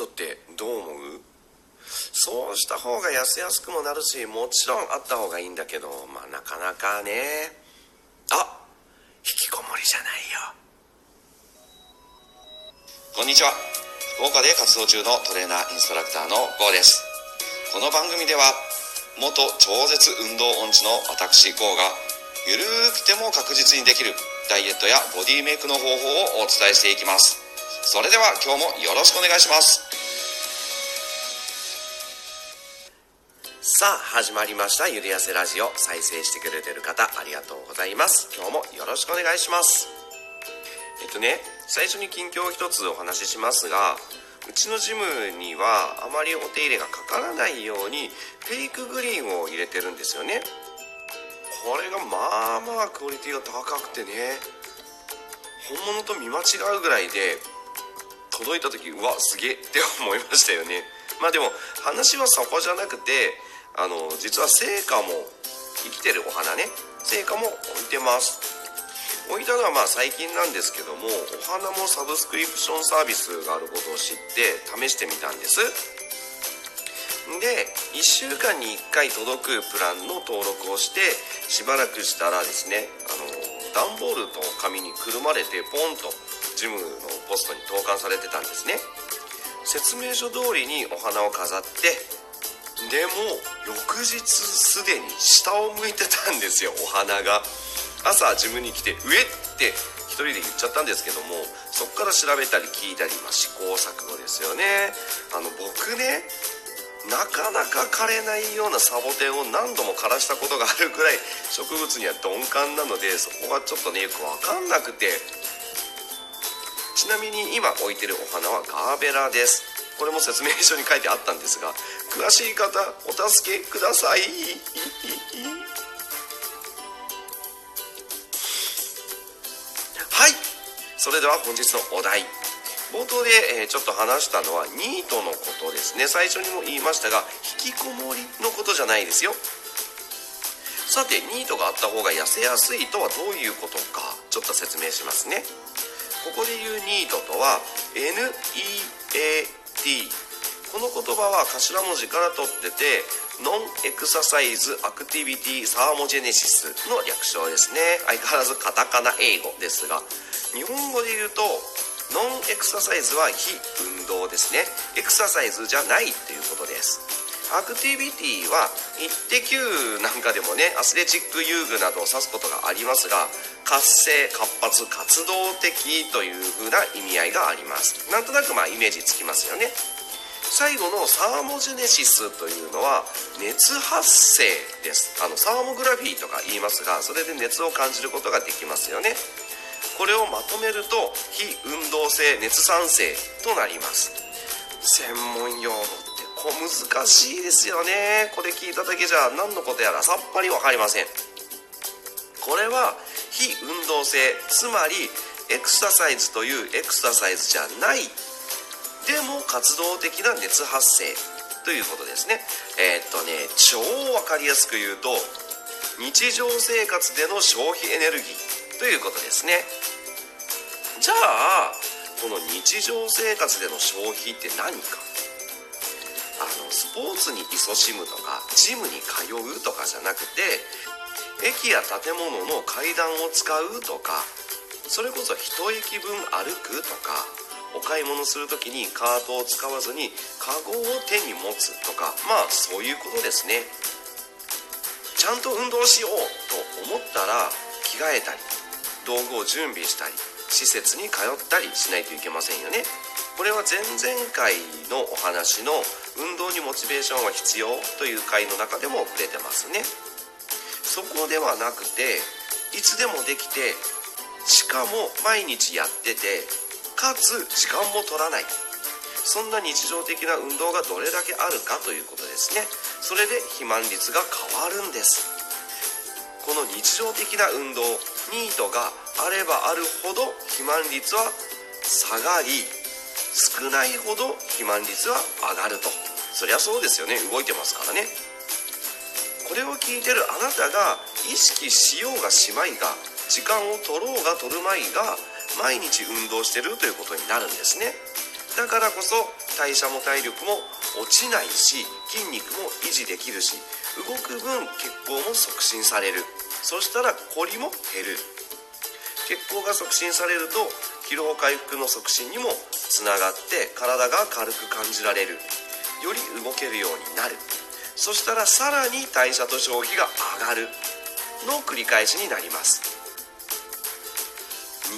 トってどう思う？そうした方が痩せやすくもなるしもちろんあった方がいいんだけどまあなかなかね。あ引きこもりじゃないよ。こんにちは。福岡で活動中のトレーナーインストラクターの GO です。この番組では元超絶運動音痴の私 GO がゆるくても確実にできるダイエットやボディメイクの方法をお伝えしていきます。それでは今日もよろしくお願いします。さあ始まりました。ゆるやせラジオ。再生してくれてる方ありがとうございます。今日もよろしくお願いします。えっとね最初に近況を一つお話ししますがうちのジムにはあまりお手入れがかからないようにフェイクグリーンを入れてるんですよね。これがまあまあクオリティが高くてね本物と見間違うぐらいで届いた時うわすげえって思いましたよね。まあでも話はそこじゃなくてあの実は成果も生きてるお花ね。成果も置いてます。置いたのはまあ最近なんですけどもお花もサブスクリプションサービスがあることを知って試してみたんです。で1週間に1回届くプランの登録をしてしばらくしたらですねあの段ボールと紙にくるまれてポンとジムのポストに投函されてたんですね。説明書通りにお花を飾ってでも翌日すでに下を向いてたんですよお花が。朝ジムに来て「上」って一人で言っちゃったんですけどもそこから調べたり聞いたり、まあ、試行錯誤ですよね。あの僕ねなかなか枯れないようなサボテンを何度も枯らしたことがあるくらい植物には鈍感なのでそこはちょっとねよく分かんなくて。ちなみに今置いてるお花はガーベラです。これも説明書に書いてあったんですが詳しい方お助けください。はい。それでは本日のお題。冒頭で、え、ちょっと話したのはニートのことですね。最初にも言いましたが引きこもりのことじゃないですよ。さてニートがあった方が痩せやすいとはどういうことかちょっと説明しますね。ここで言うニートとは NEAT 葉は頭文字から取っててノンエクササイズアクティビティサーモジェネシスの略称ですね。相変わらずカタカナ英語ですが。日本語で言うとノンエクササイズは非運動ですね。エクササイズじゃないっていうことです。アクティビティは「イッテ Q!」なんかでもねアスレチック遊具などを指すことがありますが活性活発活動的という風な意味合いがあります。なんとなくまあイメージつきますよね。最後のサーモジェネシスというのは熱発生です。あのサーモグラフィーとか言いますがそれで熱を感じることができますよね。これをまとめると非運動性熱産生となります。専門用語って小難しいですよね。これ聞いただけじゃ何のことやらさっぱり分かりません。これは非運動性つまりエクササイズというエクササイズじゃないでも活動的な熱発生ということですね。えー、っとね超分かりやすく言うと日常生活での消費エネルギーということですね。じゃあこの日常生活での消費って何か？あのスポーツに勤しむとかジムに通うとかじゃなくて駅や建物の階段を使うとかそれこそ一駅分歩くとかお買い物する時にカートを使わずにカゴを手に持つとかまあそういうことですね。ちゃんと運動しようと思ったら着替えたり道具を準備したり施設に通ったりしないといけませんよね。これは前々回のお話の運動にモチベーションは必要という回の中でも触れてますね。そこではなくていつでもできてしかも毎日やっててかつ時間も取らない。そんな日常的な運動がどれだけあるかということですね。それで肥満率が変わるんです。この日常的な運動ニートがあればあるほど肥満率は下がり少ないほど肥満率は上がると。そりゃそうですよね。動いてますからね。これを聞いてるあなたが意識しようがしまいが時間を取ろうが取るまいが毎日運動してるということになるんですね。だからこそ代謝も体力も落ちないし筋肉も維持できるし動く分血行も促進される。そしたらコリも減る。血行が促進されると疲労回復の促進にもつながって体が軽く感じられる。より動けるようになる。そしたらさらに代謝と消費が上がるの繰り返しになります。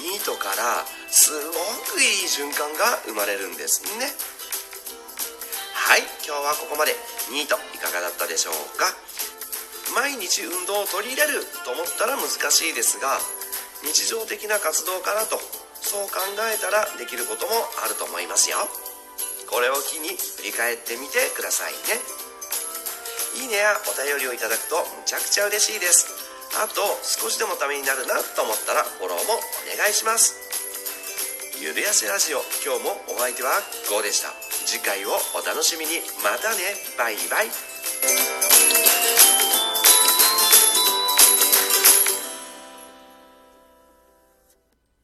ニートからすごくいい循環が生まれるんですね。はい今日はここまで。ニートいかがだったでしょうか？毎日運動を取り入れると思ったら難しいですが日常的な活動からとそう考えたらできることもあると思いますよ。これを機に振り返ってみてくださいね。いいねやお便りをいただくとむちゃくちゃ嬉しいです。あと少しでもためになるなと思ったらフォローもお願いします。ゆるやせラジオ今日もお相手は GO でした。次回をお楽しみに。またね。バイバイ。